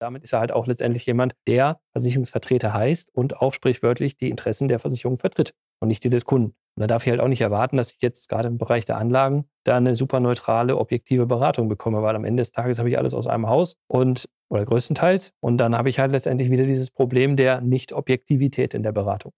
Damit ist er halt auch letztendlich jemand, der Versicherungsvertreter heißt und auch sprichwörtlich die Interessen der Versicherung vertritt und nicht die des Kunden. Und da darf ich halt auch nicht erwarten, dass ich jetzt gerade im Bereich der Anlagen da eine super neutrale, objektive Beratung bekomme, weil am Ende des Tages habe ich alles aus einem Haus und oder größtenteils. Und dann habe ich halt letztendlich wieder dieses Problem der Nicht-Objektivität in der Beratung.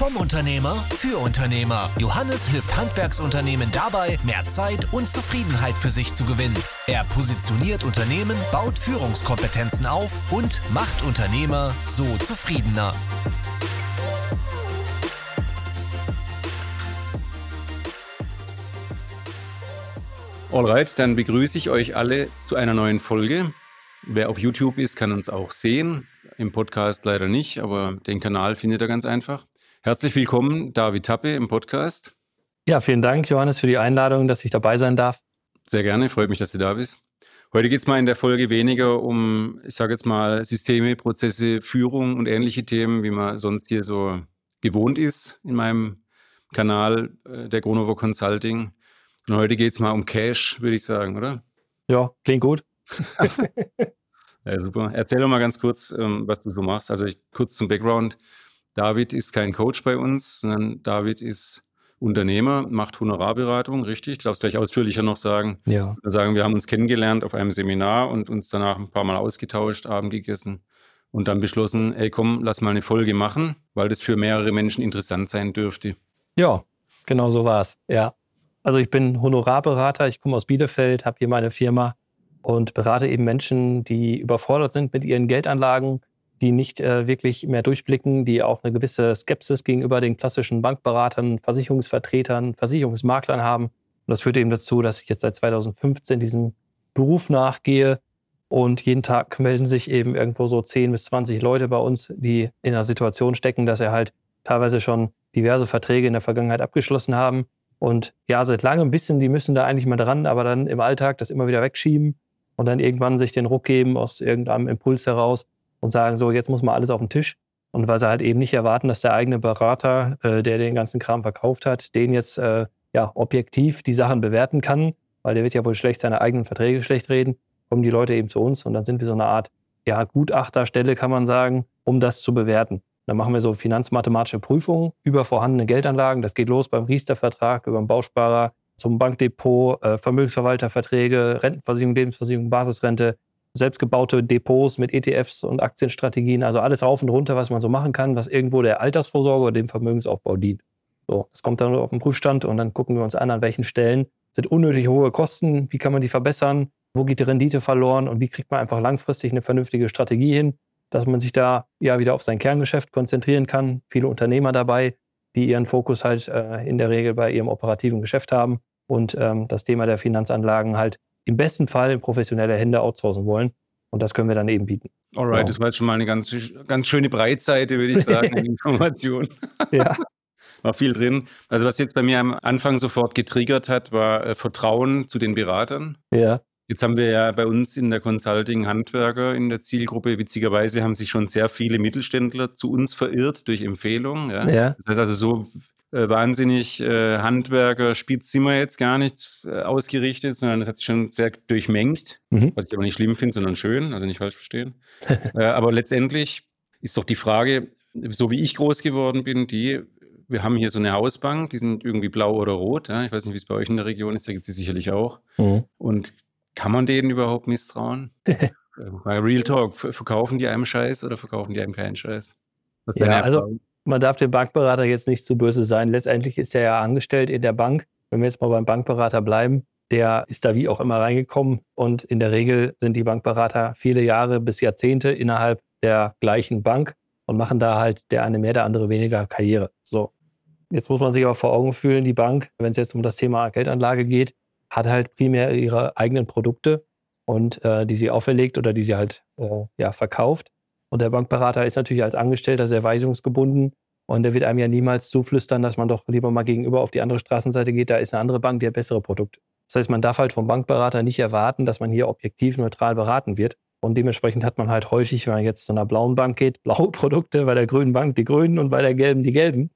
Vom Unternehmer für Unternehmer. Johannes hilft Handwerksunternehmen dabei, mehr Zeit und Zufriedenheit für sich zu gewinnen. Er positioniert Unternehmen, baut Führungskompetenzen auf und macht Unternehmer so zufriedener. Alright, dann begrüße ich euch alle zu einer neuen Folge. Wer auf YouTube ist, kann uns auch sehen. Im Podcast leider nicht, aber den Kanal findet ihr ganz einfach. Herzlich willkommen, David Tappe im Podcast. Ja, vielen Dank, Johannes, für die Einladung, dass ich dabei sein darf. Sehr gerne, freut mich, dass du da bist. Heute geht es mal in der Folge weniger um, ich sage jetzt mal, Systeme, Prozesse, Führung und ähnliche Themen, wie man sonst hier so gewohnt ist in meinem Kanal äh, der Gronovo Consulting, und heute geht es mal um Cash, würde ich sagen, oder? Ja, klingt gut. ja, super. Erzähl doch mal ganz kurz, ähm, was du so machst. Also ich, kurz zum Background. David ist kein Coach bei uns, sondern David ist Unternehmer, macht Honorarberatung, richtig? Ich darf es gleich ausführlicher noch sagen. Ja. Wir sagen, wir haben uns kennengelernt auf einem Seminar und uns danach ein paar Mal ausgetauscht, Abend gegessen und dann beschlossen, ey komm, lass mal eine Folge machen, weil das für mehrere Menschen interessant sein dürfte. Ja, genau so war es. Ja. Also ich bin Honorarberater, ich komme aus Bielefeld, habe hier meine Firma und berate eben Menschen, die überfordert sind mit ihren Geldanlagen, die nicht äh, wirklich mehr durchblicken, die auch eine gewisse Skepsis gegenüber den klassischen Bankberatern, Versicherungsvertretern, Versicherungsmaklern haben. Und das führt eben dazu, dass ich jetzt seit 2015 diesem Beruf nachgehe. Und jeden Tag melden sich eben irgendwo so 10 bis 20 Leute bei uns, die in einer Situation stecken, dass sie halt teilweise schon diverse Verträge in der Vergangenheit abgeschlossen haben und ja, seit langem wissen, die müssen da eigentlich mal dran, aber dann im Alltag das immer wieder wegschieben und dann irgendwann sich den Ruck geben aus irgendeinem Impuls heraus und sagen, so, jetzt muss mal alles auf den Tisch. Und weil sie halt eben nicht erwarten, dass der eigene Berater, äh, der den ganzen Kram verkauft hat, den jetzt äh, ja objektiv die Sachen bewerten kann, weil der wird ja wohl schlecht seine eigenen Verträge schlecht reden, kommen die Leute eben zu uns und dann sind wir so eine Art ja, Gutachterstelle, kann man sagen, um das zu bewerten. Dann machen wir so finanzmathematische Prüfungen über vorhandene Geldanlagen. Das geht los beim Riester-Vertrag, über den Bausparer, zum Bankdepot, äh, Vermögensverwalterverträge, Rentenversicherung, Lebensversicherung, Basisrente, selbstgebaute Depots mit ETFs und Aktienstrategien, also alles rauf und runter, was man so machen kann, was irgendwo der Altersvorsorge oder dem Vermögensaufbau dient. So, das kommt dann auf den Prüfstand und dann gucken wir uns an, an welchen Stellen sind unnötig hohe Kosten, wie kann man die verbessern, wo geht die Rendite verloren und wie kriegt man einfach langfristig eine vernünftige Strategie hin, dass man sich da ja wieder auf sein Kerngeschäft konzentrieren kann. Viele Unternehmer dabei, die ihren Fokus halt äh, in der Regel bei ihrem operativen Geschäft haben und ähm, das Thema der Finanzanlagen halt im besten Fall in professionelle Hände outsourcen wollen. Und das können wir dann eben bieten. Alright, genau. das war jetzt schon mal eine ganz, ganz schöne Breitseite, würde ich sagen, an Informationen. ja. War viel drin. Also was jetzt bei mir am Anfang sofort getriggert hat, war äh, Vertrauen zu den Beratern. Ja. Jetzt haben wir ja bei uns in der Consulting Handwerker in der Zielgruppe, witzigerweise haben sich schon sehr viele Mittelständler zu uns verirrt durch Empfehlungen. Ja. ja. Das heißt also so äh, wahnsinnig äh, Handwerker, spitz sind wir jetzt gar nicht äh, ausgerichtet, sondern das hat sich schon sehr durchmengt, mhm. was ich aber nicht schlimm finde, sondern schön, also nicht falsch verstehen. äh, aber letztendlich ist doch die Frage, so wie ich groß geworden bin, die, wir haben hier so eine Hausbank, die sind irgendwie blau oder rot. Ja? Ich weiß nicht, wie es bei euch in der Region ist, da gibt es sie sicherlich auch. Mhm. Und kann man denen überhaupt misstrauen? Bei Real Talk, verkaufen die einem Scheiß oder verkaufen die einem keinen Scheiß? ja, also man darf dem Bankberater jetzt nicht zu böse sein. Letztendlich ist er ja angestellt in der Bank. Wenn wir jetzt mal beim Bankberater bleiben, der ist da wie auch immer reingekommen und in der Regel sind die Bankberater viele Jahre bis Jahrzehnte innerhalb der gleichen Bank und machen da halt der eine mehr, der andere weniger Karriere. So. Jetzt muss man sich aber vor Augen fühlen, die Bank, wenn es jetzt um das Thema Geldanlage geht, hat halt primär ihre eigenen Produkte und äh, die sie auferlegt oder die sie halt äh, ja, verkauft. Und der Bankberater ist natürlich als Angestellter sehr weisungsgebunden und der wird einem ja niemals zuflüstern, dass man doch lieber mal gegenüber auf die andere Straßenseite geht, da ist eine andere Bank, die hat bessere Produkte. Das heißt, man darf halt vom Bankberater nicht erwarten, dass man hier objektiv neutral beraten wird. Und dementsprechend hat man halt häufig, wenn man jetzt zu einer blauen Bank geht, blaue Produkte, bei der grünen Bank die grünen und bei der gelben die gelben.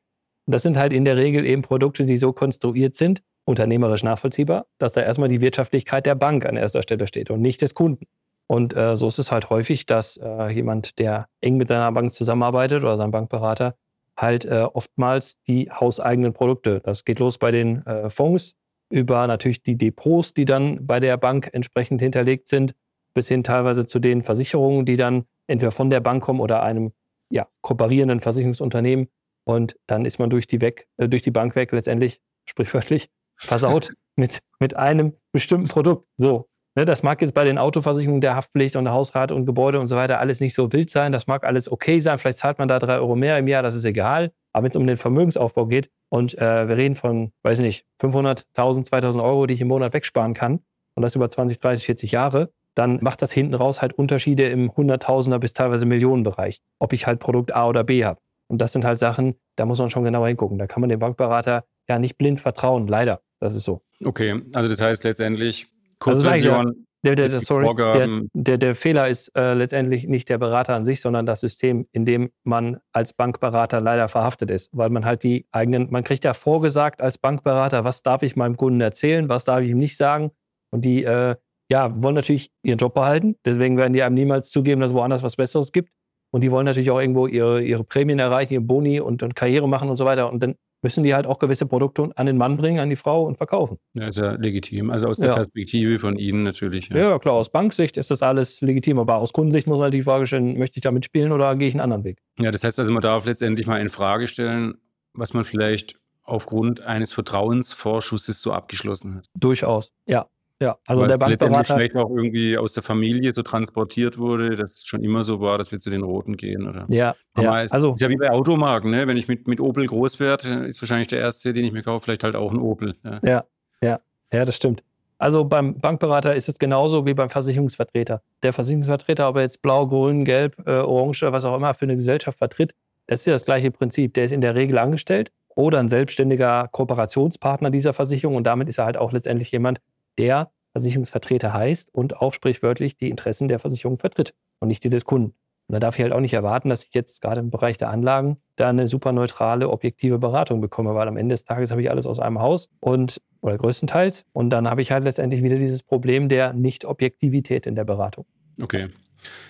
Und das sind halt in der Regel eben Produkte, die so konstruiert sind, unternehmerisch nachvollziehbar, dass da erstmal die Wirtschaftlichkeit der Bank an erster Stelle steht und nicht des Kunden. Und äh, so ist es halt häufig, dass äh, jemand, der eng mit seiner Bank zusammenarbeitet oder sein Bankberater, halt äh, oftmals die hauseigenen Produkte, das geht los bei den äh, Fonds, über natürlich die Depots, die dann bei der Bank entsprechend hinterlegt sind, bis hin teilweise zu den Versicherungen, die dann entweder von der Bank kommen oder einem ja, kooperierenden Versicherungsunternehmen. Und dann ist man durch die, weg, äh, durch die Bank weg, letztendlich sprichwörtlich versaut mit, mit einem bestimmten Produkt. So. Ne, das mag jetzt bei den Autoversicherungen der Haftpflicht und der Hausrat und Gebäude und so weiter alles nicht so wild sein. Das mag alles okay sein. Vielleicht zahlt man da drei Euro mehr im Jahr, das ist egal. Aber wenn es um den Vermögensaufbau geht und äh, wir reden von, weiß nicht, 500, 1000, 2000 Euro, die ich im Monat wegsparen kann und das über 20, 30, 40 Jahre, dann macht das hinten raus halt Unterschiede im Hunderttausender bis teilweise Millionenbereich, ob ich halt Produkt A oder B habe. Und das sind halt Sachen, da muss man schon genauer hingucken. Da kann man dem Bankberater ja nicht blind vertrauen, leider. Das ist so. Okay, also das heißt letztendlich, Kurzversion, also der, der, der, sorry, der, der, der, Fehler ist äh, letztendlich nicht der Berater an sich, sondern das System, in dem man als Bankberater leider verhaftet ist. Weil man halt die eigenen, man kriegt ja vorgesagt als Bankberater, was darf ich meinem Kunden erzählen, was darf ich ihm nicht sagen. Und die äh, ja, wollen natürlich ihren Job behalten. Deswegen werden die einem niemals zugeben, dass es woanders was Besseres gibt. Und die wollen natürlich auch irgendwo ihre, ihre Prämien erreichen, ihre Boni und, und Karriere machen und so weiter. Und dann müssen die halt auch gewisse Produkte an den Mann bringen, an die Frau und verkaufen. Ja, ist ja legitim. Also aus der ja. Perspektive von Ihnen natürlich. Ja. ja. klar, aus Banksicht ist das alles legitim, aber aus Kundensicht muss man halt die Frage stellen, möchte ich da mitspielen oder gehe ich einen anderen Weg? Ja, das heißt also, man darf letztendlich mal in Frage stellen, was man vielleicht aufgrund eines Vertrauensvorschusses so abgeschlossen hat. Durchaus, ja. Ja, also Weil der Bankberater. vielleicht auch irgendwie aus der Familie so transportiert wurde, dass es schon immer so war, dass wir zu den Roten gehen, oder? Ja, ja. also. Ist ja wie bei Automarken, ne? Wenn ich mit, mit Opel groß werde, ist wahrscheinlich der erste, den ich mir kaufe, vielleicht halt auch ein Opel. Ja, ja, ja, ja das stimmt. Also beim Bankberater ist es genauso wie beim Versicherungsvertreter. Der Versicherungsvertreter, ob er jetzt blau, grün, gelb, äh, orange, was auch immer für eine Gesellschaft vertritt, das ist ja das gleiche Prinzip. Der ist in der Regel angestellt oder ein selbstständiger Kooperationspartner dieser Versicherung und damit ist er halt auch letztendlich jemand, der Versicherungsvertreter heißt und auch sprichwörtlich die Interessen der Versicherung vertritt und nicht die des Kunden. Und da darf ich halt auch nicht erwarten, dass ich jetzt gerade im Bereich der Anlagen da eine super neutrale, objektive Beratung bekomme, weil am Ende des Tages habe ich alles aus einem Haus und oder größtenteils. Und dann habe ich halt letztendlich wieder dieses Problem der Nicht-Objektivität in der Beratung. Okay.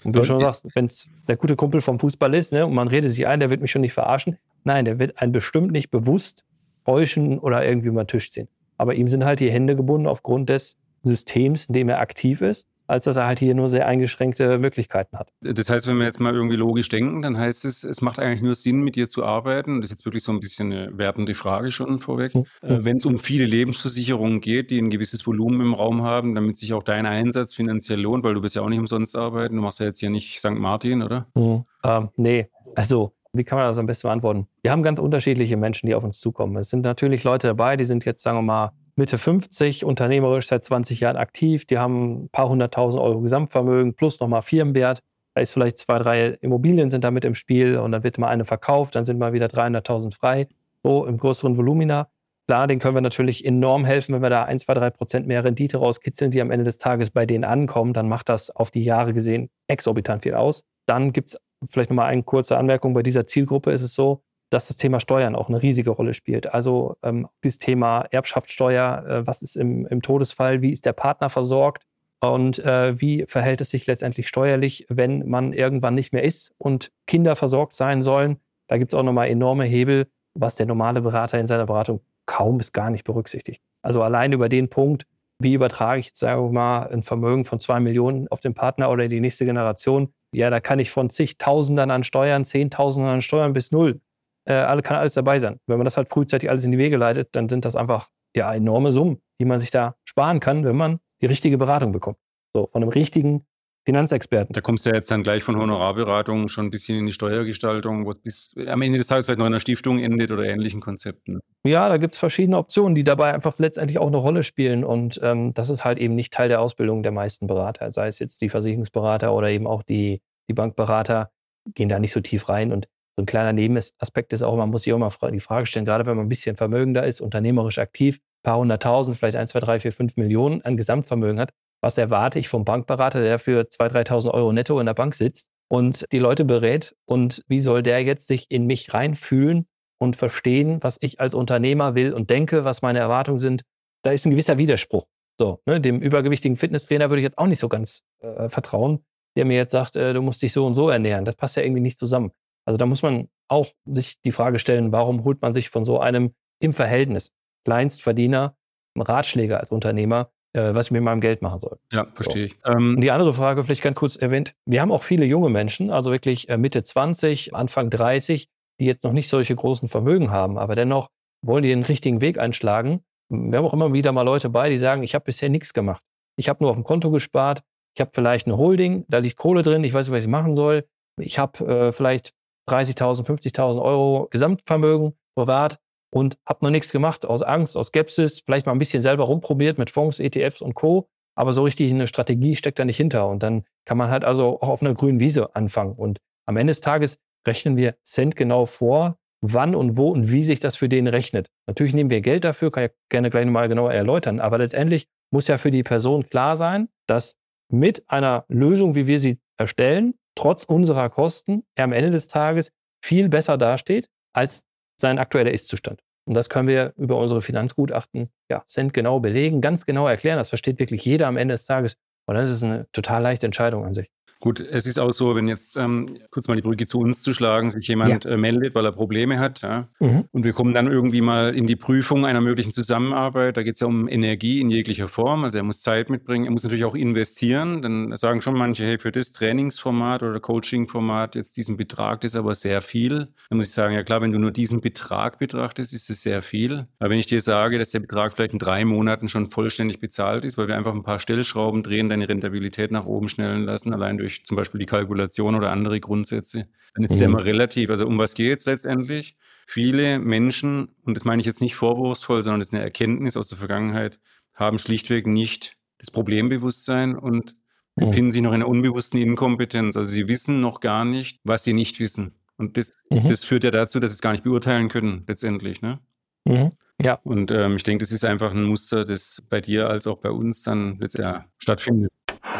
Und wie du schon sagst, wenn es der gute Kumpel vom Fußball ist, ne, und man redet sich ein, der wird mich schon nicht verarschen. Nein, der wird einen bestimmt nicht bewusst täuschen oder irgendwie über den Tisch ziehen. Aber ihm sind halt die Hände gebunden aufgrund des Systems, in dem er aktiv ist, als dass er halt hier nur sehr eingeschränkte Möglichkeiten hat. Das heißt, wenn wir jetzt mal irgendwie logisch denken, dann heißt es, es macht eigentlich nur Sinn, mit dir zu arbeiten. Das ist jetzt wirklich so ein bisschen eine wertende Frage schon vorweg. Mhm. Äh, wenn es um viele Lebensversicherungen geht, die ein gewisses Volumen im Raum haben, damit sich auch dein Einsatz finanziell lohnt, weil du bist ja auch nicht umsonst arbeiten. Du machst ja jetzt hier nicht St. Martin, oder? Mhm. Ähm, nee, also wie kann man das am besten beantworten? Wir haben ganz unterschiedliche Menschen, die auf uns zukommen. Es sind natürlich Leute dabei, die sind jetzt, sagen wir mal, Mitte 50, unternehmerisch seit 20 Jahren aktiv. Die haben ein paar hunderttausend Euro Gesamtvermögen plus nochmal Firmenwert. Da ist vielleicht zwei, drei Immobilien sind damit im Spiel und dann wird mal eine verkauft, dann sind mal wieder 300.000 frei. So im größeren Volumina. Klar, den können wir natürlich enorm helfen, wenn wir da ein, zwei, drei Prozent mehr Rendite rauskitzeln, die am Ende des Tages bei denen ankommen. Dann macht das auf die Jahre gesehen exorbitant viel aus. Dann gibt es vielleicht nochmal eine kurze Anmerkung. Bei dieser Zielgruppe ist es so, dass das Thema Steuern auch eine riesige Rolle spielt. Also ähm, dieses Thema Erbschaftssteuer, äh, was ist im, im, Todesfall, wie ist der Partner versorgt und äh, wie verhält es sich letztendlich steuerlich, wenn man irgendwann nicht mehr ist und Kinder versorgt sein sollen. Da gibt es auch nochmal enorme Hebel, was der normale Berater in seiner Beratung kaum bis gar nicht berücksichtigt. Also allein über den Punkt, wie übertrage ich jetzt, sagen wir mal, ein Vermögen von zwei Millionen auf den Partner oder die nächste Generation, ja, da kann ich von zigtausendern an Steuern, zehntausendern an Steuern bis null äh, alle, kann alles dabei sein. Wenn man das halt frühzeitig alles in die Wege leitet, dann sind das einfach ja enorme Summen, die man sich da sparen kann, wenn man die richtige Beratung bekommt. So, von einem richtigen Finanzexperten. Da kommst du ja jetzt dann gleich von Honorarberatung schon ein bisschen in die Steuergestaltung, wo es bis am Ende des Tages vielleicht noch in einer Stiftung endet oder ähnlichen Konzepten. Ja, da gibt es verschiedene Optionen, die dabei einfach letztendlich auch eine Rolle spielen. Und ähm, das ist halt eben nicht Teil der Ausbildung der meisten Berater, sei es jetzt die Versicherungsberater oder eben auch die, die Bankberater, gehen da nicht so tief rein. Und so ein kleiner Nebenaspekt ist auch, man muss sich auch mal die Frage stellen, gerade wenn man ein bisschen vermögender ist, unternehmerisch aktiv, ein paar hunderttausend, vielleicht ein, zwei, drei, vier, fünf Millionen an Gesamtvermögen hat, was erwarte ich vom Bankberater, der für 2.000, 3.000 Euro netto in der Bank sitzt und die Leute berät und wie soll der jetzt sich in mich reinfühlen und verstehen, was ich als Unternehmer will und denke, was meine Erwartungen sind. Da ist ein gewisser Widerspruch. So, ne, dem übergewichtigen Fitnesstrainer würde ich jetzt auch nicht so ganz äh, vertrauen, der mir jetzt sagt, äh, du musst dich so und so ernähren. Das passt ja irgendwie nicht zusammen. Also da muss man auch sich die Frage stellen, warum holt man sich von so einem im Verhältnis Kleinstverdiener einen Ratschläger als Unternehmer, was ich mit meinem Geld machen soll. Ja, verstehe so. ich. Ähm, die andere Frage, vielleicht ganz kurz erwähnt, wir haben auch viele junge Menschen, also wirklich äh, Mitte 20, Anfang 30, die jetzt noch nicht solche großen Vermögen haben, aber dennoch wollen die den richtigen Weg einschlagen. Wir haben auch immer wieder mal Leute bei, die sagen, ich habe bisher nichts gemacht. Ich habe nur auf dem Konto gespart. Ich habe vielleicht eine Holding, da liegt Kohle drin, ich weiß nicht, was ich machen soll. Ich habe äh, vielleicht 30.000, 50.000 Euro Gesamtvermögen privat und habe noch nichts gemacht aus Angst, aus Skepsis, vielleicht mal ein bisschen selber rumprobiert mit Fonds, ETFs und Co. Aber so richtig eine Strategie steckt da nicht hinter. Und dann kann man halt also auch auf einer grünen Wiese anfangen. Und am Ende des Tages rechnen wir Cent genau vor, wann und wo und wie sich das für den rechnet. Natürlich nehmen wir Geld dafür, kann ich gerne gleich nochmal genauer erläutern. Aber letztendlich muss ja für die Person klar sein, dass mit einer Lösung, wie wir sie erstellen, trotz unserer Kosten, er am Ende des Tages viel besser dasteht als sein aktueller Ist-Zustand. Und das können wir über unsere Finanzgutachten ja, genau belegen, ganz genau erklären. Das versteht wirklich jeder am Ende des Tages. Und das ist eine total leichte Entscheidung an sich. Gut, es ist auch so, wenn jetzt ähm, kurz mal die Brücke zu uns zu schlagen, sich jemand ja. äh, meldet, weil er Probleme hat, ja, mhm. und wir kommen dann irgendwie mal in die Prüfung einer möglichen Zusammenarbeit. Da geht es ja um Energie in jeglicher Form. Also er muss Zeit mitbringen, er muss natürlich auch investieren. Dann sagen schon manche, hey, für das Trainingsformat oder Coachingformat jetzt diesen Betrag, das ist aber sehr viel. Dann muss ich sagen, ja klar, wenn du nur diesen Betrag betrachtest, ist es sehr viel. Aber wenn ich dir sage, dass der Betrag vielleicht in drei Monaten schon vollständig bezahlt ist, weil wir einfach ein paar Stellschrauben drehen, deine Rentabilität nach oben schnellen lassen, allein durch durch zum Beispiel die Kalkulation oder andere Grundsätze, dann ist es mhm. ja immer relativ. Also um was geht es letztendlich? Viele Menschen, und das meine ich jetzt nicht vorwurfsvoll, sondern das ist eine Erkenntnis aus der Vergangenheit, haben schlichtweg nicht das Problembewusstsein und mhm. befinden sich noch in einer unbewussten Inkompetenz. Also sie wissen noch gar nicht, was sie nicht wissen. Und das, mhm. das führt ja dazu, dass sie es gar nicht beurteilen können, letztendlich. Ne? Mhm. Ja. Und ähm, ich denke, das ist einfach ein Muster, das bei dir als auch bei uns dann letztendlich stattfindet.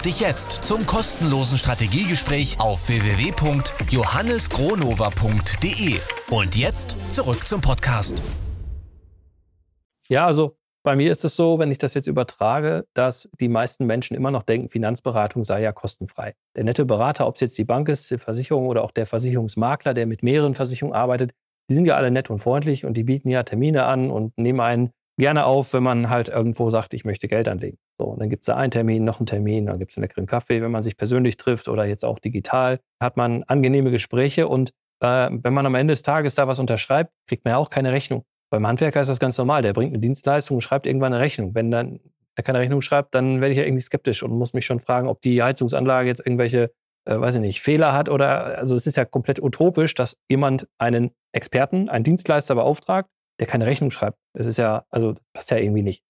dich jetzt zum kostenlosen Strategiegespräch auf www.johannesgronova.de. Und jetzt zurück zum Podcast. Ja, also bei mir ist es so, wenn ich das jetzt übertrage, dass die meisten Menschen immer noch denken, Finanzberatung sei ja kostenfrei. Der nette Berater, ob es jetzt die Bank ist, die Versicherung oder auch der Versicherungsmakler, der mit mehreren Versicherungen arbeitet, die sind ja alle nett und freundlich und die bieten ja Termine an und nehmen einen gerne auf, wenn man halt irgendwo sagt, ich möchte Geld anlegen. So, und dann gibt es da einen Termin, noch einen Termin, dann gibt es einen leckeren Kaffee, wenn man sich persönlich trifft oder jetzt auch digital, hat man angenehme Gespräche und äh, wenn man am Ende des Tages da was unterschreibt, kriegt man ja auch keine Rechnung. Beim Handwerker ist das ganz normal, der bringt eine Dienstleistung und schreibt irgendwann eine Rechnung. Wenn dann er keine Rechnung schreibt, dann werde ich ja irgendwie skeptisch und muss mich schon fragen, ob die Heizungsanlage jetzt irgendwelche, äh, weiß ich nicht, Fehler hat oder, also es ist ja komplett utopisch, dass jemand einen Experten, einen Dienstleister beauftragt, der keine Rechnung schreibt. Das ist ja, also passt ja irgendwie nicht.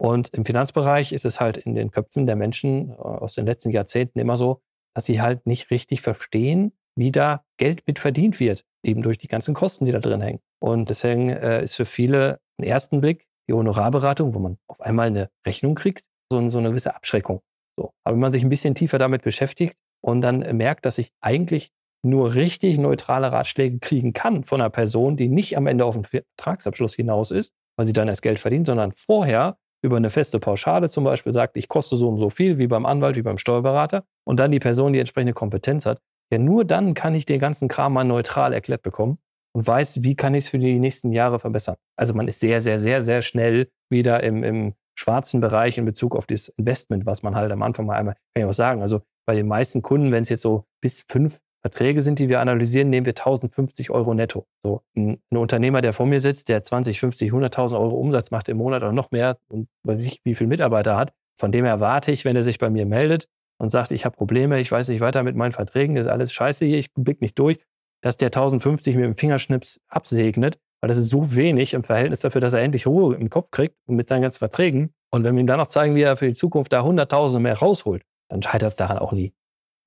Und im Finanzbereich ist es halt in den Köpfen der Menschen äh, aus den letzten Jahrzehnten immer so, dass sie halt nicht richtig verstehen, wie da Geld mit verdient wird, eben durch die ganzen Kosten, die da drin hängen. Und deswegen äh, ist für viele im ersten Blick die Honorarberatung, wo man auf einmal eine Rechnung kriegt, so, eine gewisse Abschreckung. Aber wenn man sich ein bisschen tiefer damit beschäftigt und dann merkt, dass ich eigentlich nur richtig neutrale Ratschläge kriegen kann von einer Person, die nicht am Ende auf den Vertragsabschluss hinaus ist, weil sie dann erst Geld verdient, sondern vorher über eine feste Pauschale zum Beispiel sagt, ich koste so und so viel, wie beim Anwalt, wie beim Steuerberater, und dann die Person die entsprechende Kompetenz hat, ja, nur dann kann ich den ganzen Kram mal neutral erklärt bekommen und weiß, wie kann ich es für die nächsten Jahre verbessern. Also man ist sehr, sehr, sehr, sehr schnell wieder im, im schwarzen Bereich in Bezug auf das Investment, was man halt am Anfang mal einmal, kann ich auch sagen, also bei den meisten Kunden, wenn es jetzt so bis fünf Verträge sind, die wir analysieren, nehmen wir 1050 Euro netto. So ein, ein Unternehmer, der vor mir sitzt, der 20, 50, 100.000 Euro Umsatz macht im Monat oder noch mehr und nicht wie viele Mitarbeiter hat, von dem erwarte ich, wenn er sich bei mir meldet und sagt, ich habe Probleme, ich weiß nicht weiter mit meinen Verträgen, das ist alles scheiße hier, ich blick nicht durch, dass der 1050 mit dem Fingerschnips absegnet, weil das ist so wenig im Verhältnis dafür, dass er endlich Ruhe im Kopf kriegt und mit seinen ganzen Verträgen. Und wenn wir ihm dann noch zeigen, wie er für die Zukunft da 100.000 mehr rausholt, dann scheitert es daran auch nie.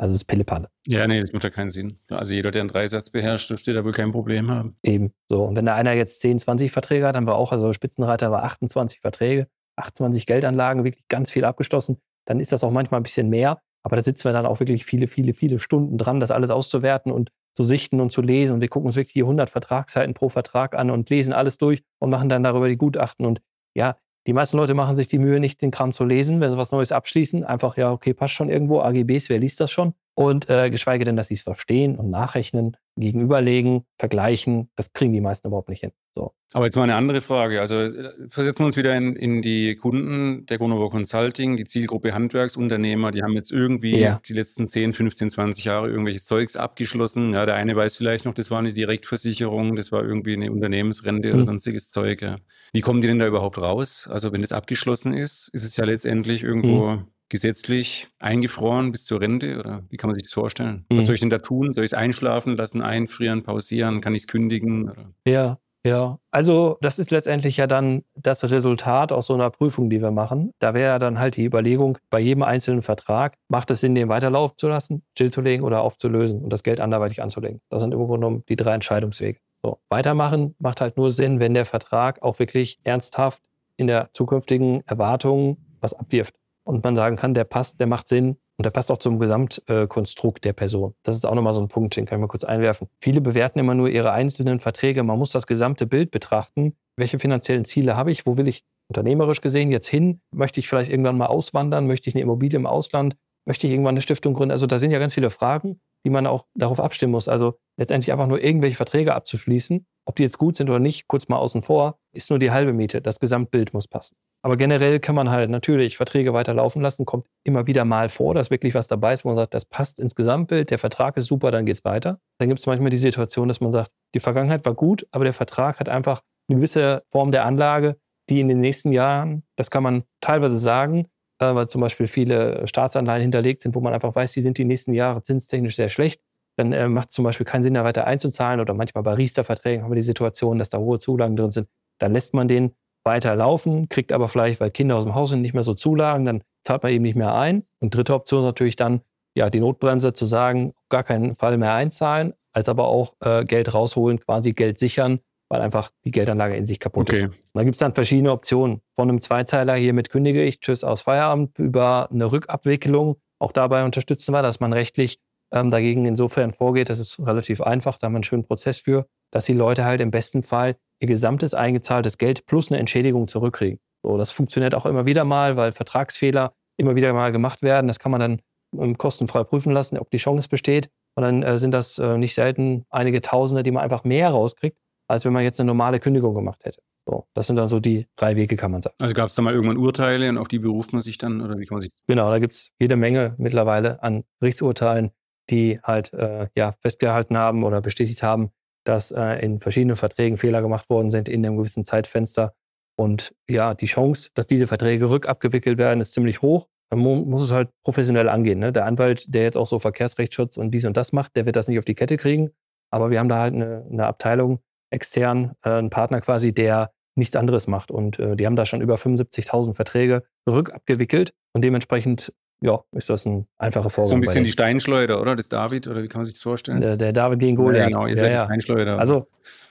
Also es ist Pillepalle. Ja, nee, das macht ja keinen Sinn. Also jeder, der einen Dreisatz beherrscht, dürfte da wohl kein Problem haben. Eben. So. Und wenn da einer jetzt 10, 20 Verträge hat, dann war auch, also Spitzenreiter war 28 Verträge, 28 Geldanlagen, wirklich ganz viel abgeschlossen, dann ist das auch manchmal ein bisschen mehr. Aber da sitzen wir dann auch wirklich viele, viele, viele Stunden dran, das alles auszuwerten und zu sichten und zu lesen. Und wir gucken uns wirklich die 100 Vertragsseiten pro Vertrag an und lesen alles durch und machen dann darüber die Gutachten. Und ja, die meisten Leute machen sich die Mühe, nicht den Kram zu lesen, wenn sie was Neues abschließen. Einfach, ja, okay, passt schon irgendwo, AGBs, wer liest das schon? Und äh, geschweige denn, dass sie es verstehen und nachrechnen, gegenüberlegen, vergleichen. Das kriegen die meisten überhaupt nicht hin. So. Aber jetzt mal eine andere Frage. Also äh, versetzen wir uns wieder in, in die Kunden der Gonova Consulting, die Zielgruppe Handwerksunternehmer, die haben jetzt irgendwie ja. die letzten 10, 15, 20 Jahre irgendwelches Zeugs abgeschlossen. Ja, der eine weiß vielleicht noch, das war eine Direktversicherung, das war irgendwie eine Unternehmensrente mhm. oder sonstiges Zeug. Ja. Wie kommen die denn da überhaupt raus? Also wenn das abgeschlossen ist, ist es ja letztendlich irgendwo mhm gesetzlich eingefroren bis zur Rente? Oder wie kann man sich das vorstellen? Mhm. Was soll ich denn da tun? Soll ich es einschlafen lassen, einfrieren, pausieren? Kann ich es kündigen? Oder? Ja, ja. Also das ist letztendlich ja dann das Resultat aus so einer Prüfung, die wir machen. Da wäre ja dann halt die Überlegung, bei jedem einzelnen Vertrag, macht es Sinn, den weiterlaufen zu lassen, stillzulegen oder aufzulösen und das Geld anderweitig anzulegen. Das sind im Grunde genommen die drei Entscheidungswege. So, weitermachen macht halt nur Sinn, wenn der Vertrag auch wirklich ernsthaft in der zukünftigen Erwartung was abwirft und man sagen kann, der passt, der macht Sinn und der passt auch zum Gesamtkonstrukt der Person. Das ist auch nochmal so ein Punkt, den kann ich mal kurz einwerfen. Viele bewerten immer nur ihre einzelnen Verträge. Man muss das gesamte Bild betrachten. Welche finanziellen Ziele habe ich? Wo will ich unternehmerisch gesehen jetzt hin? Möchte ich vielleicht irgendwann mal auswandern? Möchte ich eine Immobilie im Ausland? Möchte ich irgendwann eine Stiftung gründen? Also da sind ja ganz viele Fragen, die man auch darauf abstimmen muss. Also letztendlich einfach nur irgendwelche Verträge abzuschließen, ob die jetzt gut sind oder nicht, kurz mal außen vor, ist nur die halbe Miete. Das Gesamtbild muss passen. Aber generell kann man halt natürlich Verträge weiterlaufen lassen, kommt immer wieder mal vor, dass wirklich was dabei ist, wo man sagt, das passt ins Gesamtbild, der Vertrag ist super, dann geht es weiter. Dann gibt es manchmal die Situation, dass man sagt, die Vergangenheit war gut, aber der Vertrag hat einfach eine gewisse Form der Anlage, die in den nächsten Jahren, das kann man teilweise sagen, äh, weil zum Beispiel viele Staatsanleihen hinterlegt sind, wo man einfach weiß, die sind die nächsten Jahre zinstechnisch sehr schlecht. Dann äh, macht es zum Beispiel keinen Sinn, da weiter einzuzahlen. Oder manchmal bei Riester-Verträgen haben wir die Situation, dass da hohe Zulagen drin sind. Dann lässt man den weiter laufen, kriegt aber vielleicht, weil Kinder aus dem Haus sind, nicht mehr so Zulagen, dann zahlt man eben nicht mehr ein. Und dritte Option ist natürlich dann, ja, die Notbremse zu sagen, gar keinen Fall mehr einzahlen, als aber auch äh, Geld rausholen, quasi Geld sichern, weil einfach die Geldanlage in sich kaputt okay. ist. Und da gibt es dann verschiedene Optionen. Von einem Zweizeiler hier mit kündige ich, tschüss aus Feierabend, über eine Rückabwicklung. Auch dabei unterstützen wir, dass man rechtlich ähm, dagegen insofern vorgeht. Das ist relativ einfach, da haben wir einen schönen Prozess für, dass die Leute halt im besten Fall ihr gesamtes eingezahltes Geld plus eine Entschädigung zurückkriegen. So, das funktioniert auch immer wieder mal, weil Vertragsfehler immer wieder mal gemacht werden. Das kann man dann ähm, kostenfrei prüfen lassen, ob die Chance besteht. Und dann äh, sind das äh, nicht selten einige Tausende, die man einfach mehr rauskriegt, als wenn man jetzt eine normale Kündigung gemacht hätte. So, das sind dann so die drei Wege, kann man sagen. Also gab es da mal irgendwann Urteile und auf die beruft man sich dann oder wie kann man sich? Genau, da gibt es jede Menge mittlerweile an Gerichtsurteilen, die halt äh, ja, festgehalten haben oder bestätigt haben, dass äh, in verschiedenen Verträgen Fehler gemacht worden sind in einem gewissen Zeitfenster. Und ja, die Chance, dass diese Verträge rückabgewickelt werden, ist ziemlich hoch. Man muss es halt professionell angehen. Ne? Der Anwalt, der jetzt auch so Verkehrsrechtsschutz und dies und das macht, der wird das nicht auf die Kette kriegen. Aber wir haben da halt eine, eine Abteilung extern, äh, einen Partner quasi, der nichts anderes macht. Und äh, die haben da schon über 75.000 Verträge rückabgewickelt. Und dementsprechend ja, ist das ein einfacher Vorgang. So ein bisschen die Steinschleuder, oder? Das David, oder wie kann man sich das vorstellen? Der, der David gegen Goliath. Ja, genau, ihr ja, seid ja. Steinschleuder. Also,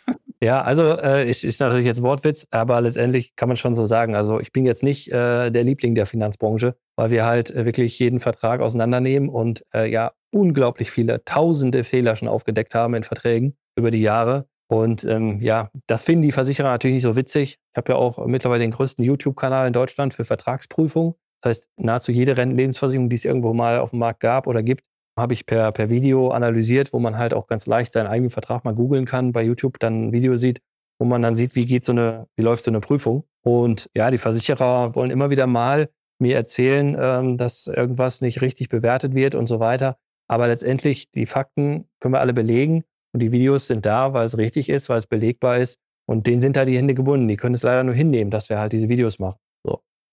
ja, also äh, ist, ist natürlich jetzt Wortwitz, aber letztendlich kann man schon so sagen. Also ich bin jetzt nicht äh, der Liebling der Finanzbranche, weil wir halt äh, wirklich jeden Vertrag auseinandernehmen und äh, ja unglaublich viele, tausende Fehler schon aufgedeckt haben in Verträgen über die Jahre. Und ähm, ja, das finden die Versicherer natürlich nicht so witzig. Ich habe ja auch mittlerweile den größten YouTube-Kanal in Deutschland für Vertragsprüfung. Das heißt, nahezu jede Rentenlebensversicherung, die es irgendwo mal auf dem Markt gab oder gibt, habe ich per, per Video analysiert, wo man halt auch ganz leicht seinen eigenen Vertrag mal googeln kann, bei YouTube dann ein Video sieht, wo man dann sieht, wie geht so eine, wie läuft so eine Prüfung. Und ja, die Versicherer wollen immer wieder mal mir erzählen, ähm, dass irgendwas nicht richtig bewertet wird und so weiter. Aber letztendlich, die Fakten können wir alle belegen und die Videos sind da, weil es richtig ist, weil es belegbar ist. Und denen sind da die Hände gebunden. Die können es leider nur hinnehmen, dass wir halt diese Videos machen.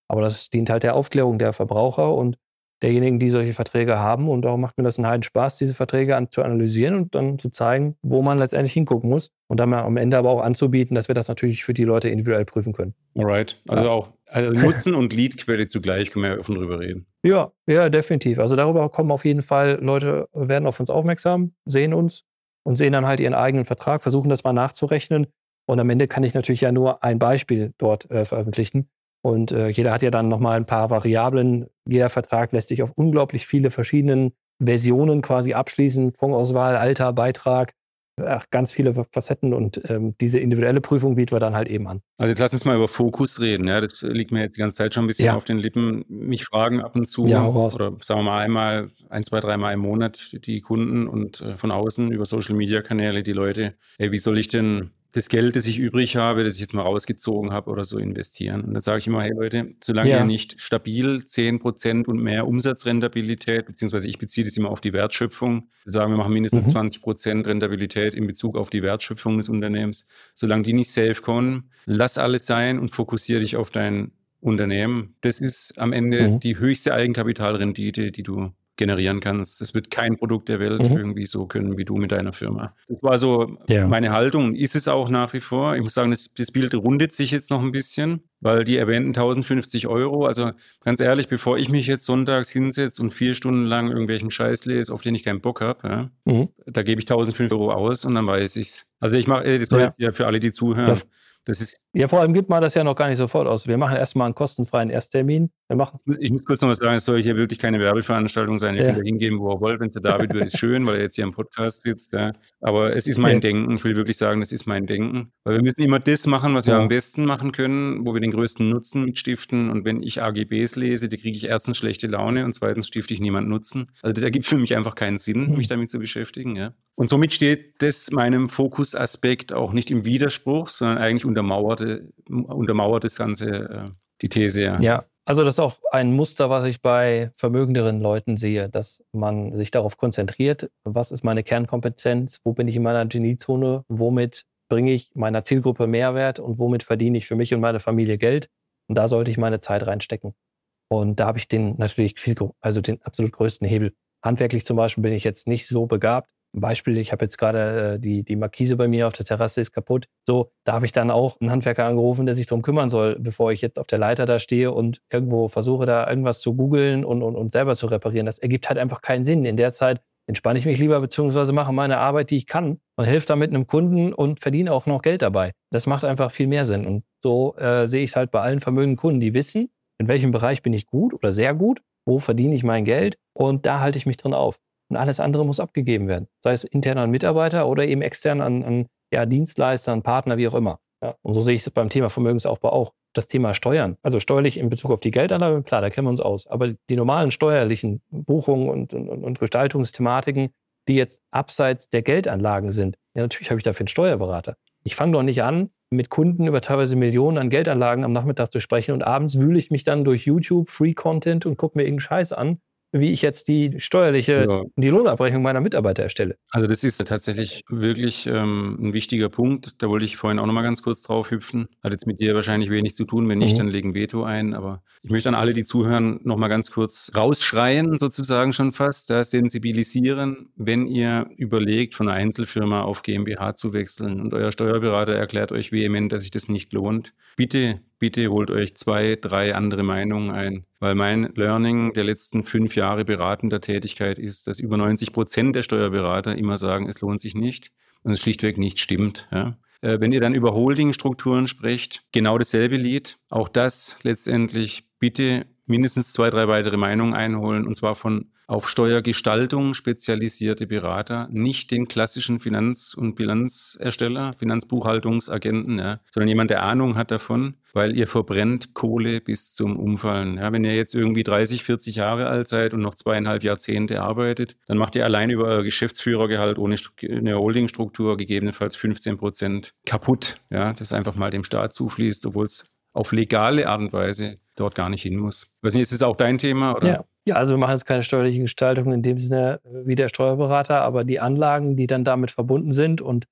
Aber das dient halt der Aufklärung der Verbraucher und derjenigen, die solche Verträge haben. Und darum macht mir das einen heiden Spaß, diese Verträge an, zu analysieren und dann zu zeigen, wo man letztendlich hingucken muss. Und dann am Ende aber auch anzubieten, dass wir das natürlich für die Leute individuell prüfen können. Alright. Also ja. auch Also Nutzen und Leadquelle zugleich, können wir ja offen drüber reden. Ja, ja, definitiv. Also darüber kommen auf jeden Fall Leute, werden auf uns aufmerksam, sehen uns und sehen dann halt ihren eigenen Vertrag, versuchen das mal nachzurechnen. Und am Ende kann ich natürlich ja nur ein Beispiel dort äh, veröffentlichen. Und äh, jeder hat ja dann nochmal ein paar Variablen. Jeder Vertrag lässt sich auf unglaublich viele verschiedenen Versionen quasi abschließen. Fondsauswahl, Alter, Beitrag, ach, ganz viele Facetten und ähm, diese individuelle Prüfung bieten wir dann halt eben an. Also jetzt lass uns mal über Fokus reden. Ja, das liegt mir jetzt die ganze Zeit schon ein bisschen ja. auf den Lippen. Mich fragen ab und zu ja, oder sagen wir mal einmal, ein, zwei, dreimal im Monat die Kunden und äh, von außen über Social Media Kanäle die Leute, ey, wie soll ich denn das Geld, das ich übrig habe, das ich jetzt mal rausgezogen habe oder so investieren. Und dann sage ich immer, hey Leute, solange ja. ihr nicht stabil 10% und mehr Umsatzrentabilität, beziehungsweise ich beziehe das immer auf die Wertschöpfung, sagen, wir machen mindestens mhm. 20% Rentabilität in Bezug auf die Wertschöpfung des Unternehmens. Solange die nicht safe kommen, lass alles sein und fokussiere dich auf dein Unternehmen. Das ist am Ende mhm. die höchste Eigenkapitalrendite, die du generieren kannst. Das wird kein Produkt der Welt mhm. irgendwie so können wie du mit deiner Firma. Das war so ja. meine Haltung ist es auch nach wie vor. Ich muss sagen, das, das, Bild rundet sich jetzt noch ein bisschen, weil die erwähnten 1050 Euro, also ganz ehrlich, bevor ich mich jetzt sonntags hinsetze und vier Stunden lang irgendwelchen Scheiß lese, auf den ich keinen Bock habe, ja, mhm. da gebe ich 1500 Euro aus und dann weiß ich es. Also ich mache, das soll ja. ja für alle, die zuhören. Das das ist ja, vor allem gibt man das ja noch gar nicht sofort aus. Wir machen erstmal einen kostenfreien Ersttermin. Wir machen ich muss kurz noch was sagen, es soll hier wirklich keine Werbeveranstaltung sein. Ihr ja. könnt da hingehen, wo ihr wollt. Wenn es der David wird, ist schön, weil er jetzt hier im Podcast sitzt. Ja. Aber es ist mein ja. Denken. Ich will wirklich sagen, das ist mein Denken. Weil wir müssen immer das machen, was wir am besten machen können, wo wir den größten Nutzen mitstiften. Und wenn ich AGBs lese, die kriege ich erstens schlechte Laune und zweitens stifte ich niemand Nutzen. Also das ergibt für mich einfach keinen Sinn, mhm. mich damit zu beschäftigen. Ja. Und somit steht das meinem Fokusaspekt auch nicht im Widerspruch, sondern eigentlich untermauerte, untermauert das Ganze äh, die These. Ja. Also das ist auch ein Muster, was ich bei vermögenderen Leuten sehe, dass man sich darauf konzentriert, was ist meine Kernkompetenz, wo bin ich in meiner Geniezone, womit bringe ich meiner Zielgruppe Mehrwert und womit verdiene ich für mich und meine Familie Geld. Und da sollte ich meine Zeit reinstecken. Und da habe ich den natürlich viel, also den absolut größten Hebel. Handwerklich zum Beispiel bin ich jetzt nicht so begabt. Beispiel, ich habe jetzt gerade äh, die, die Markise bei mir auf der Terrasse ist kaputt. So, da habe ich dann auch einen Handwerker angerufen, der sich darum kümmern soll, bevor ich jetzt auf der Leiter da stehe und irgendwo versuche, da irgendwas zu googeln und, und, und selber zu reparieren. Das ergibt halt einfach keinen Sinn. In der Zeit entspanne ich mich lieber, beziehungsweise mache meine Arbeit, die ich kann und helfe damit einem Kunden und verdiene auch noch Geld dabei. Das macht einfach viel mehr Sinn. Und so äh, sehe ich es halt bei allen vermögenden Kunden, die wissen, in welchem Bereich bin ich gut oder sehr gut, wo verdiene ich mein Geld und da halte ich mich drin auf und alles andere muss abgegeben werden. Sei es intern an Mitarbeiter oder eben extern an, an ja, Dienstleister, an Partner, wie auch immer. Ja, und so sehe ich es beim Thema Vermögensaufbau auch. Das Thema Steuern, also steuerlich in Bezug auf die Geldanlage, klar, da kennen wir uns aus. Aber die normalen steuerlichen Buchungen und, und, und Gestaltungsthematiken, die jetzt abseits der Geldanlagen sind, ja, natürlich habe ich dafür einen Steuerberater. Ich fange doch nicht an, mit Kunden über teilweise Millionen an Geldanlagen am Nachmittag zu sprechen und abends wühle ich mich dann durch YouTube, Free Content und gucke mir irgendeinen Scheiß an wie ich jetzt die steuerliche, ja. die Lohnabrechnung meiner Mitarbeiter erstelle. Also das ist tatsächlich wirklich ähm, ein wichtiger Punkt. Da wollte ich vorhin auch nochmal ganz kurz drauf hüpfen. Hat jetzt mit dir wahrscheinlich wenig zu tun. Wenn nicht, mhm. dann legen Veto ein. Aber ich möchte an alle, die zuhören, nochmal ganz kurz rausschreien, sozusagen schon fast, ja, sensibilisieren, wenn ihr überlegt, von einer Einzelfirma auf GmbH zu wechseln und euer Steuerberater erklärt euch vehement, dass sich das nicht lohnt. Bitte bitte holt euch zwei, drei andere Meinungen ein. Weil mein Learning der letzten fünf Jahre beratender Tätigkeit ist, dass über 90 Prozent der Steuerberater immer sagen, es lohnt sich nicht und es schlichtweg nicht stimmt. Ja. Äh, wenn ihr dann über Holdingstrukturen sprecht, genau dasselbe Lied. Auch das letztendlich bitte mindestens zwei, drei weitere Meinungen einholen und zwar von auf Steuergestaltung spezialisierte Berater, nicht den klassischen Finanz- und Bilanzersteller, Finanzbuchhaltungsagenten, ja, sondern jemand, der Ahnung hat davon, weil ihr verbrennt Kohle bis zum Umfallen. Ja, wenn ihr jetzt irgendwie 30, 40 Jahre alt seid und noch zweieinhalb Jahrzehnte arbeitet, dann macht ihr allein über euer Geschäftsführergehalt ohne eine Holdingstruktur gegebenenfalls 15 Prozent kaputt, ja, das einfach mal dem Staat zufließt, obwohl es auf legale Art und Weise dort gar nicht hin muss. Weiß nicht, ist das auch dein Thema? Oder? Ja. Ja, also wir machen jetzt keine steuerliche Gestaltung in dem Sinne äh, wie der Steuerberater, aber die Anlagen, die dann damit verbunden sind und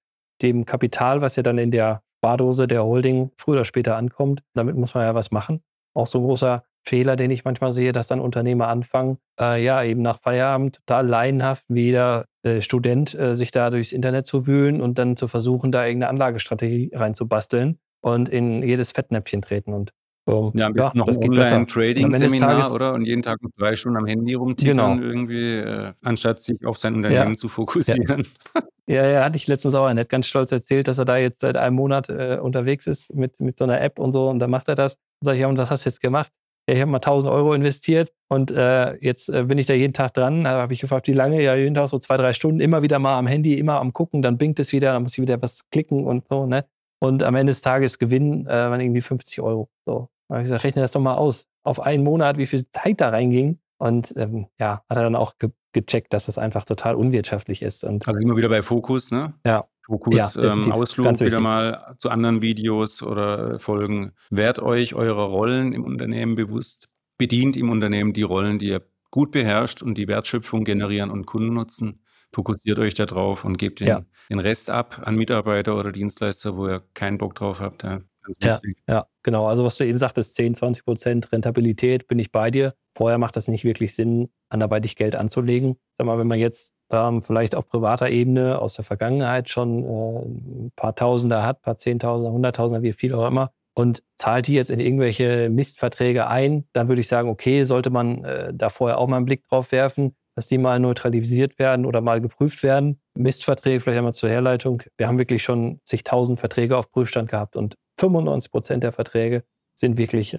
dem Kapital, was ja dann in der Spardose der Holding früher oder später ankommt, damit muss man ja was machen. Auch so ein großer Fehler, den ich manchmal sehe, dass dann Unternehmer anfangen, äh, ja, eben nach Feierabend total laienhaft wie jeder äh, Student äh, sich da durchs Internet zu wühlen und dann zu versuchen, da irgendeine Anlagestrategie reinzubasteln und in jedes Fettnäpfchen treten. Und Um, ja, ja noch ein Online-Trading-Seminar, oder? Und jeden Tag drei Stunden am Handy rumtickern genau. irgendwie, äh, anstatt sich auf sein Unternehmen ja. zu fokussieren. Ja. ja, ja, hatte ich letztens auch nicht ganz stolz erzählt, dass er da jetzt seit einem Monat äh, unterwegs ist mit, mit so einer App und so und dann macht er das. Sag ich, ja, und was hast du jetzt gemacht? Ja, ich habe mal 1000 Euro investiert und äh, jetzt äh, bin ich da jeden Tag dran. Da habe ich gefragt, wie lange? Ja, jeden Tag so zwei, drei Stunden, immer wieder mal am Handy, immer am Gucken, dann binkt es wieder, dann muss ich wieder was klicken und so, ne? Und am Ende des Tages gewinnen äh, man irgendwie 50 Euro. So. Da habe ich gesagt, rechne das doch mal aus. Auf einen Monat, wie viel Zeit da reinging. Und ähm, ja, hat er dann auch ge gecheckt, dass das einfach total unwirtschaftlich ist. Und, also immer wieder bei Fokus, ne? Ja. Fokus, ja, ähm, Ausflug wieder mal zu anderen Videos oder Folgen. Wert euch eurer Rollen im Unternehmen bewusst. Bedient im Unternehmen die Rollen, die ihr gut beherrscht und die Wertschöpfung generieren und Kunden nutzen. Fokussiert euch da drauf und gebt den, ja. den Rest ab an Mitarbeiter oder Dienstleister, wo ihr keinen Bock drauf habt. Ja. Ja, ja, genau. Also was du eben sagtest, 10, 20 Prozent Rentabilität, bin ich bei dir. Vorher macht das nicht wirklich Sinn, anderweitig Geld anzulegen. Sag mal, wenn man jetzt ähm, vielleicht auf privater Ebene aus der Vergangenheit schon äh, ein paar Tausender hat, ein paar Zehntausender, Hunderttausender, wie viel auch immer, und zahlt die jetzt in irgendwelche Mistverträge ein, dann würde ich sagen, okay, sollte man äh, da vorher auch mal einen Blick drauf werfen, dass die mal neutralisiert werden oder mal geprüft werden. Mistverträge, vielleicht einmal zur Herleitung. Wir haben wirklich schon zigtausend Verträge auf Prüfstand gehabt und 95 Prozent der Verträge sind wirklich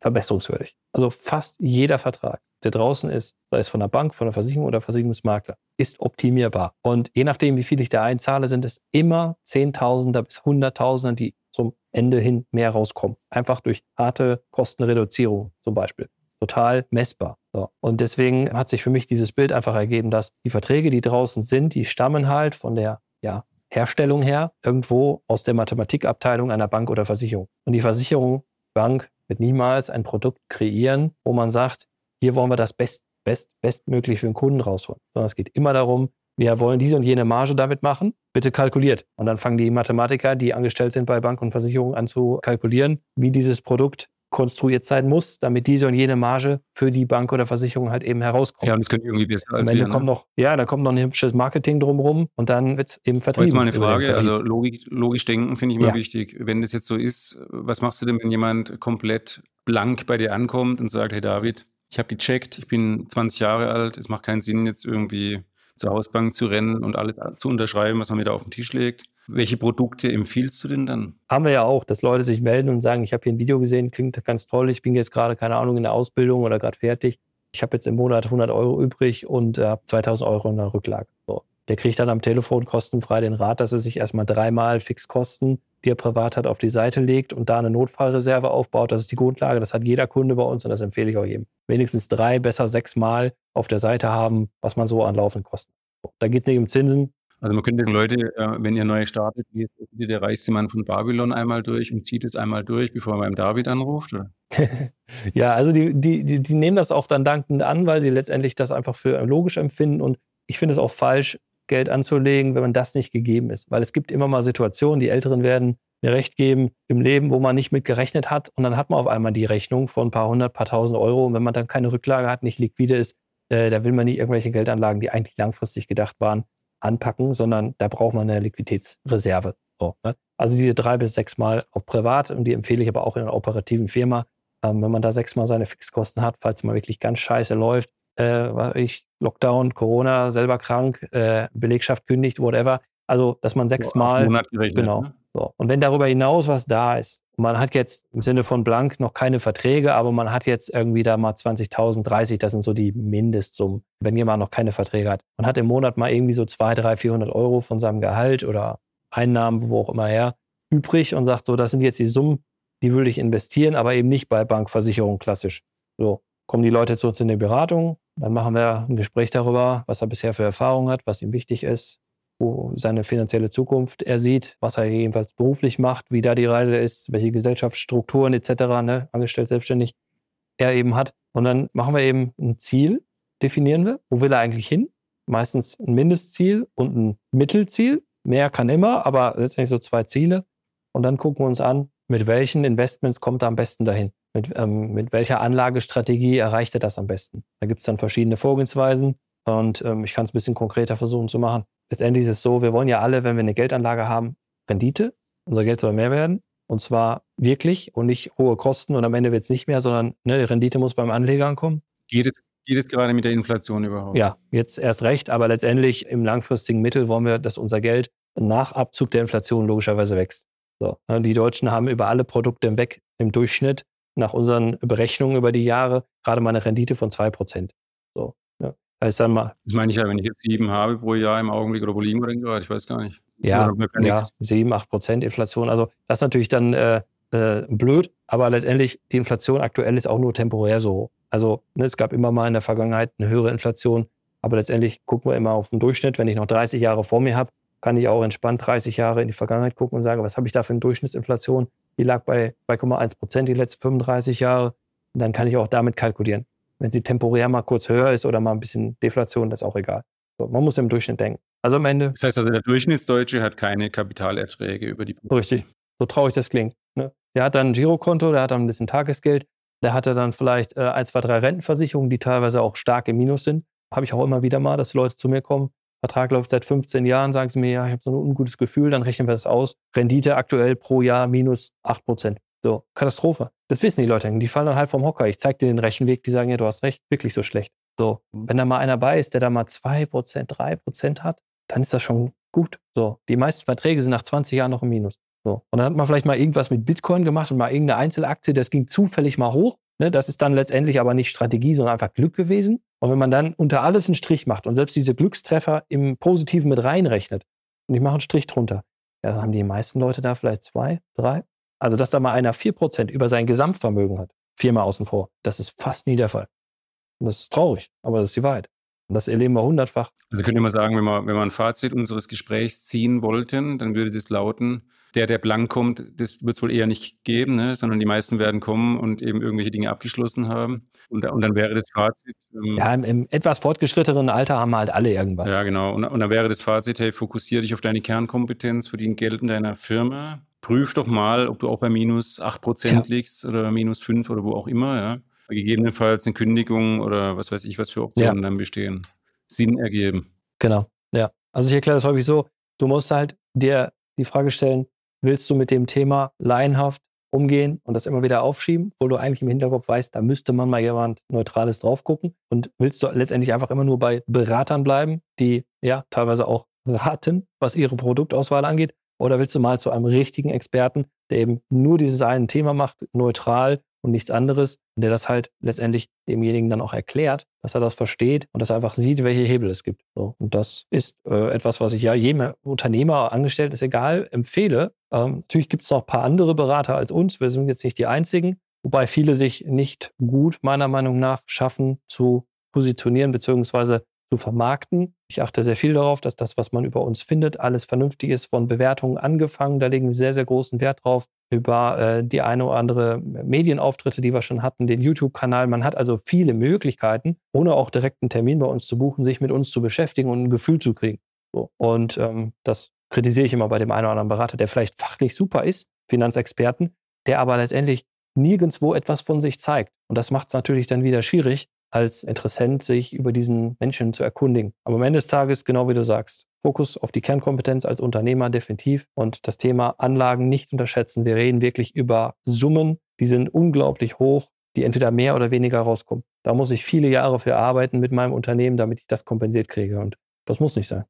verbesserungswürdig. Also fast jeder Vertrag, der draußen ist, sei es von der Bank, von der Versicherung oder Versicherungsmakler, ist optimierbar. Und je nachdem, wie viel ich da einzahle, sind es immer Zehntausender bis Hunderttausender, die zum Ende hin mehr rauskommen. Einfach durch harte Kostenreduzierung zum Beispiel. Total messbar. So. Und deswegen hat sich für mich dieses Bild einfach ergeben, dass die Verträge, die draußen sind, die stammen halt von der ja, Herstellung her irgendwo aus der Mathematikabteilung einer Bank oder Versicherung. Und die Versicherung, Bank wird niemals ein Produkt kreieren, wo man sagt, hier wollen wir das best, best, bestmöglich für den Kunden rausholen. Sondern es geht immer darum, wir wollen diese und jene Marge damit machen, bitte kalkuliert. Und dann fangen die Mathematiker, die angestellt sind bei Bank und Versicherung, an zu kalkulieren, wie dieses Produkt konstruiert sein muss, damit diese und jene Marge für die Bank oder Versicherung halt eben herauskommt. Ja, und es könnte irgendwie besser als Am Ende wir, kommt ne? noch, ja, da kommt noch ein hübsches Marketing drumherum und dann wird es eben vertrieben. Jetzt mal eine Frage, also Logik, logisch denken finde ich immer ja. wichtig. Wenn das jetzt so ist, was machst du denn, wenn jemand komplett blank bei dir ankommt und sagt, hey David, ich habe gecheckt, ich bin 20 Jahre alt, es macht keinen Sinn, jetzt irgendwie zur Hausbank zu rennen und alles zu unterschreiben, was man mir da auf den Tisch legt. Welche Produkte empfiehlst du denn dann? Haben wir ja auch, dass Leute sich melden und sagen, ich habe hier ein Video gesehen, klingt ganz toll, ich bin jetzt gerade, keine Ahnung, in der Ausbildung oder gerade fertig. Ich habe jetzt im Monat 100 Euro übrig und äh, habe 2000 Euro in der Rücklage. So. Der kriegt dann am Telefon kostenfrei den Rat, dass er sich erstmal dreimal Fixkosten, die er privat hat, auf die Seite legt und da eine Notfallreserve aufbaut. Das ist die Grundlage. Das hat jeder Kunde bei uns und das empfehle ich auch jedem. Wenigstens drei, besser sechsmal auf der Seite haben, was man so an laufenden Kosten. Da geht es nicht um Zinsen, also man könnte Leute, äh, wenn ihr neu startet, geht der reichste Mann von Babylon einmal durch und zieht es einmal durch, bevor man beim David anruft? Oder? ja, also die, die, die, die, nehmen das auch dann dankend an, weil sie letztendlich das einfach für logisch empfinden. Und ich finde es auch falsch, Geld anzulegen, wenn man das nicht gegeben ist. Weil es gibt immer mal Situationen, die Älteren werden mir recht geben, im Leben, wo man nicht mit gerechnet hat. Und dann hat man auf einmal die Rechnung von ein paar hundert, paar tausend Euro. Und wenn man dann keine Rücklage hat, nicht liquide ist, äh, da will man nicht irgendwelche Geldanlagen, die eigentlich langfristig gedacht waren, anpacken, sondern da braucht man eine Liquiditätsreserve. So, ne? Also diese drei bis sechs Mal auf privat und die empfehle ich aber auch in einer operativen Firma. Ähm, wenn man da sechs Mal seine Fixkosten hat, falls man wirklich ganz scheiße läuft, äh, ich Lockdown, Corona, selber krank, äh, Belegschaft kündigt, whatever. Also, dass man sechsmal. Genau. Ne? So. Und wenn darüber hinaus was da ist, man hat jetzt im Sinne von blank noch keine Verträge, aber man hat jetzt irgendwie da mal 20.000, 30, das sind so die Mindestsummen, wenn jemand noch keine Verträge hat. Man hat im Monat mal irgendwie so 200, 300, 400 Euro von seinem Gehalt oder Einnahmen, wo auch immer her, übrig und sagt so, das sind jetzt die Summen, die würde ich investieren, aber eben nicht bei Bankversicherung klassisch. So, kommen die Leute zu uns in die Beratung, dann machen wir ein Gespräch darüber, was er bisher für Erfahrungen hat, was ihm wichtig ist, wo seine finanzielle Zukunft er sieht, was er jedenfalls beruflich macht, wie da die Reise ist, welche Gesellschaftsstrukturen etc., ne, angestellt, selbstständig, er eben hat. Und dann machen wir eben ein Ziel, definieren wir, wo will er eigentlich hin? Meistens ein Mindestziel und ein Mittelziel. Mehr kann immer, aber letztendlich so zwei Ziele. Und dann gucken wir uns an, mit welchen Investments kommt er am besten dahin? Mit, ähm, mit welcher Anlagestrategie erreicht er das am besten? Da gibt es dann verschiedene Vorgehensweisen und ähm, ich kann es ein bisschen konkreter versuchen zu machen letztendlich ist es so, wir wollen ja alle, wenn wir eine Geldanlage haben, Rendite. Unser Geld soll mehr werden. Und zwar wirklich und nicht hohe Kosten und am Ende wird es nicht mehr, sondern ne, die Rendite muss beim Anleger ankommen. Geht es, geht es gerade mit der Inflation überhaupt? Ja, jetzt erst recht, aber letztendlich im langfristigen Mittel wollen wir, dass unser Geld nach Abzug der Inflation logischerweise wächst. So, ne, die Deutschen haben über alle Produkte hinweg im Durchschnitt nach unseren Berechnungen über die Jahre gerade mal eine Rendite von 2%. So, ja. Das, dann mal, das meine ich ja, wenn ich jetzt sieben habe pro Jahr im Augenblick oder wo liegen wir denn gerade? Ich weiß gar nicht. Ja, ja 7, 8 Prozent Inflation. Also das ist natürlich dann äh, äh, blöd, aber letztendlich die Inflation aktuell ist auch nur temporär so hoch. Also ne, es gab immer mal in der Vergangenheit eine höhere Inflation, aber letztendlich gucken wir immer auf den Durchschnitt. Wenn ich noch 30 Jahre vor mir habe, kann ich auch entspannt 30 Jahre in die Vergangenheit gucken und sagen, was habe ich da für eine Durchschnittsinflation? Die lag bei 2,1 Prozent die letzten 35 Jahre. Und dann kann ich auch damit kalkulieren. Wenn sie temporär mal kurz höher ist oder mal ein bisschen Deflation, das ist auch egal. So, man muss im Durchschnitt denken. Also am Ende. Das heißt also, der Durchschnittsdeutsche hat keine Kapitalerträge über die. Richtig. So traurig das klingt. Ne? Der hat dann ein Girokonto, der hat dann ein bisschen Tagesgeld, der hatte dann vielleicht äh, ein, zwei, drei Rentenversicherungen, die teilweise auch stark im Minus sind. Habe ich auch immer wieder mal, dass Leute zu mir kommen. Vertrag läuft seit 15 Jahren, sagen sie mir, ja, ich habe so ein ungutes Gefühl, dann rechnen wir das aus. Rendite aktuell pro Jahr minus 8 Prozent. So, Katastrophe. Das wissen die Leute. Die fallen dann halt vom Hocker. Ich zeige dir den Rechenweg, die sagen, ja, du hast recht, wirklich so schlecht. So, wenn da mal einer bei ist, der da mal 2%, 3% hat, dann ist das schon gut. So, die meisten Verträge sind nach 20 Jahren noch im Minus. So, und dann hat man vielleicht mal irgendwas mit Bitcoin gemacht und mal irgendeine Einzelaktie, das ging zufällig mal hoch. Ne? Das ist dann letztendlich aber nicht Strategie, sondern einfach Glück gewesen. Und wenn man dann unter alles einen Strich macht und selbst diese Glückstreffer im Positiven mit reinrechnet und ich mache einen Strich drunter, ja, dann haben die meisten Leute da vielleicht zwei, drei, also, dass da mal einer 4% über sein Gesamtvermögen hat, viermal außen vor, das ist fast nie der Fall. Und das ist traurig, aber das ist die Wahrheit. Und das erleben wir hundertfach. Also könnte man sagen, wenn wir, wenn wir ein Fazit unseres Gesprächs ziehen wollten, dann würde das lauten, der, der blank kommt, das wird es wohl eher nicht geben, ne? sondern die meisten werden kommen und eben irgendwelche Dinge abgeschlossen haben. Und, und dann wäre das Fazit. Ähm, ja, im, im, etwas fortgeschrittenen Alter haben halt alle irgendwas. Ja, genau. Und, und dann wäre das Fazit, hey, fokussiere dich auf deine Kernkompetenz, verdien Geld in deiner Firma, prüf doch mal, ob du auch bei minus 8% ja. liegst oder minus 5 oder wo auch immer, ja. Gegebenenfalls eine Kündigung oder was weiß ich, was für Optionen ja. dann bestehen, Sinn ergeben. Genau, ja. Also ich erkläre das häufig so, du musst halt dir die Frage stellen, willst du mit dem Thema laienhaft umgehen und das immer wieder aufschieben, wo du eigentlich im Hinterkopf weißt, da müsste man mal jemand Neutrales drauf gucken und willst du letztendlich einfach immer nur bei Beratern bleiben, die ja teilweise auch raten, was ihre Produktauswahl angeht oder willst du mal zu einem richtigen Experten, der eben nur dieses eine Thema macht, neutral und nichts anderes, und der das halt letztendlich demjenigen dann auch erklärt, dass er das versteht und dass er einfach sieht, welche Hebel es gibt. So, und das ist äh, etwas, was ich ja jedem Unternehmer, angestellt ist egal, empfehle. Ähm, natürlich gibt es noch ein paar andere Berater als uns. Wir sind jetzt nicht die einzigen, wobei viele sich nicht gut, meiner Meinung nach, schaffen zu positionieren beziehungsweise zu vermarkten. Ich achte sehr viel darauf, dass das, was man über uns findet, alles vernünftig ist, von Bewertungen angefangen. Da legen wir sehr, sehr großen Wert drauf. Über äh, die eine oder andere Medienauftritte, die wir schon hatten, den YouTube-Kanal. Man hat also viele Möglichkeiten, ohne auch direkt einen Termin bei uns zu buchen, sich mit uns zu beschäftigen und ein Gefühl zu kriegen. So. Und ähm, das kritisiere ich immer bei dem einen oder anderen Berater, der vielleicht fachlich super ist, Finanzexperten, der aber letztendlich nirgendwo etwas von sich zeigt. Und das macht es natürlich dann wieder schwierig, als Interessent sich über diesen Menschen zu erkundigen. Aber am Ende des Tages, genau wie du sagst, Fokus auf die Kernkompetenz als Unternehmer definitiv und das Thema Anlagen nicht unterschätzen. Wir reden wirklich über Summen, die sind unglaublich hoch, die entweder mehr oder weniger rauskommen. Da muss ich viele Jahre für arbeiten mit meinem Unternehmen, damit ich das kompensiert kriege. Und das muss nicht sein.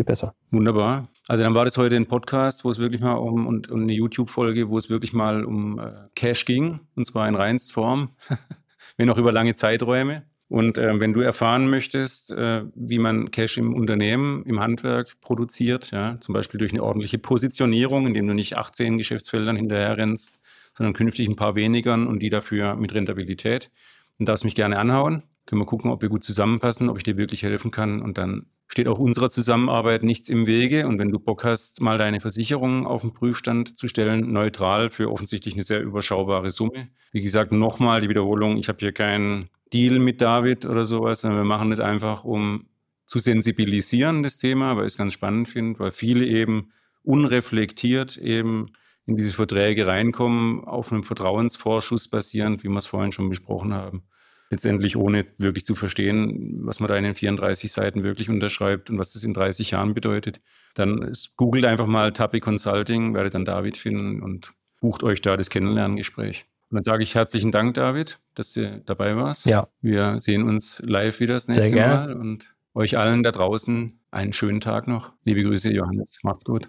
Viel besser. Wunderbar. Also dann war das heute ein Podcast, wo es wirklich mal um und, und eine YouTube-Folge, wo es wirklich mal um äh, Cash ging, und zwar in reinst Form. wenn auch über lange Zeiträume. Und äh, wenn du erfahren möchtest, äh, wie man Cash im Unternehmen, im Handwerk produziert, ja, zum Beispiel durch eine ordentliche Positionierung, indem du nicht 18 Geschäftsfeldern hinterher rennst, sondern künftig ein paar wenigern und die dafür mit Rentabilität, dann darfst du mich gerne anhauen. Können wir gucken, ob wir gut zusammenpassen, ob ich dir wirklich helfen kann. Und dann steht auch unserer Zusammenarbeit nichts im Wege. Und wenn du Bock hast, mal deine Versicherung auf den Prüfstand zu stellen, neutral für offensichtlich eine sehr überschaubare Summe. Wie gesagt, nochmal die Wiederholung. Ich habe hier keinen Deal mit David oder sowas, sondern wir machen das einfach, um zu sensibilisieren, das Thema, weil ich es ganz spannend finde, weil viele eben unreflektiert eben in diese Verträge reinkommen, auf einem Vertrauensvorschuss basierend, wie wir es vorhin schon besprochen haben letztendlich ohne wirklich zu verstehen, was man da in den 34 Seiten wirklich unterschreibt und was das in 30 Jahren bedeutet. Dann googelt einfach mal Tappy Consulting, werdet dann David finden und bucht euch da das Kennenlerngespräch. Und dann sage ich herzlichen Dank, David, dass du dabei warst. Ja. Wir sehen uns live wieder das nächste Mal und euch allen da draußen einen schönen Tag noch. Liebe Grüße, Johannes. Macht's gut.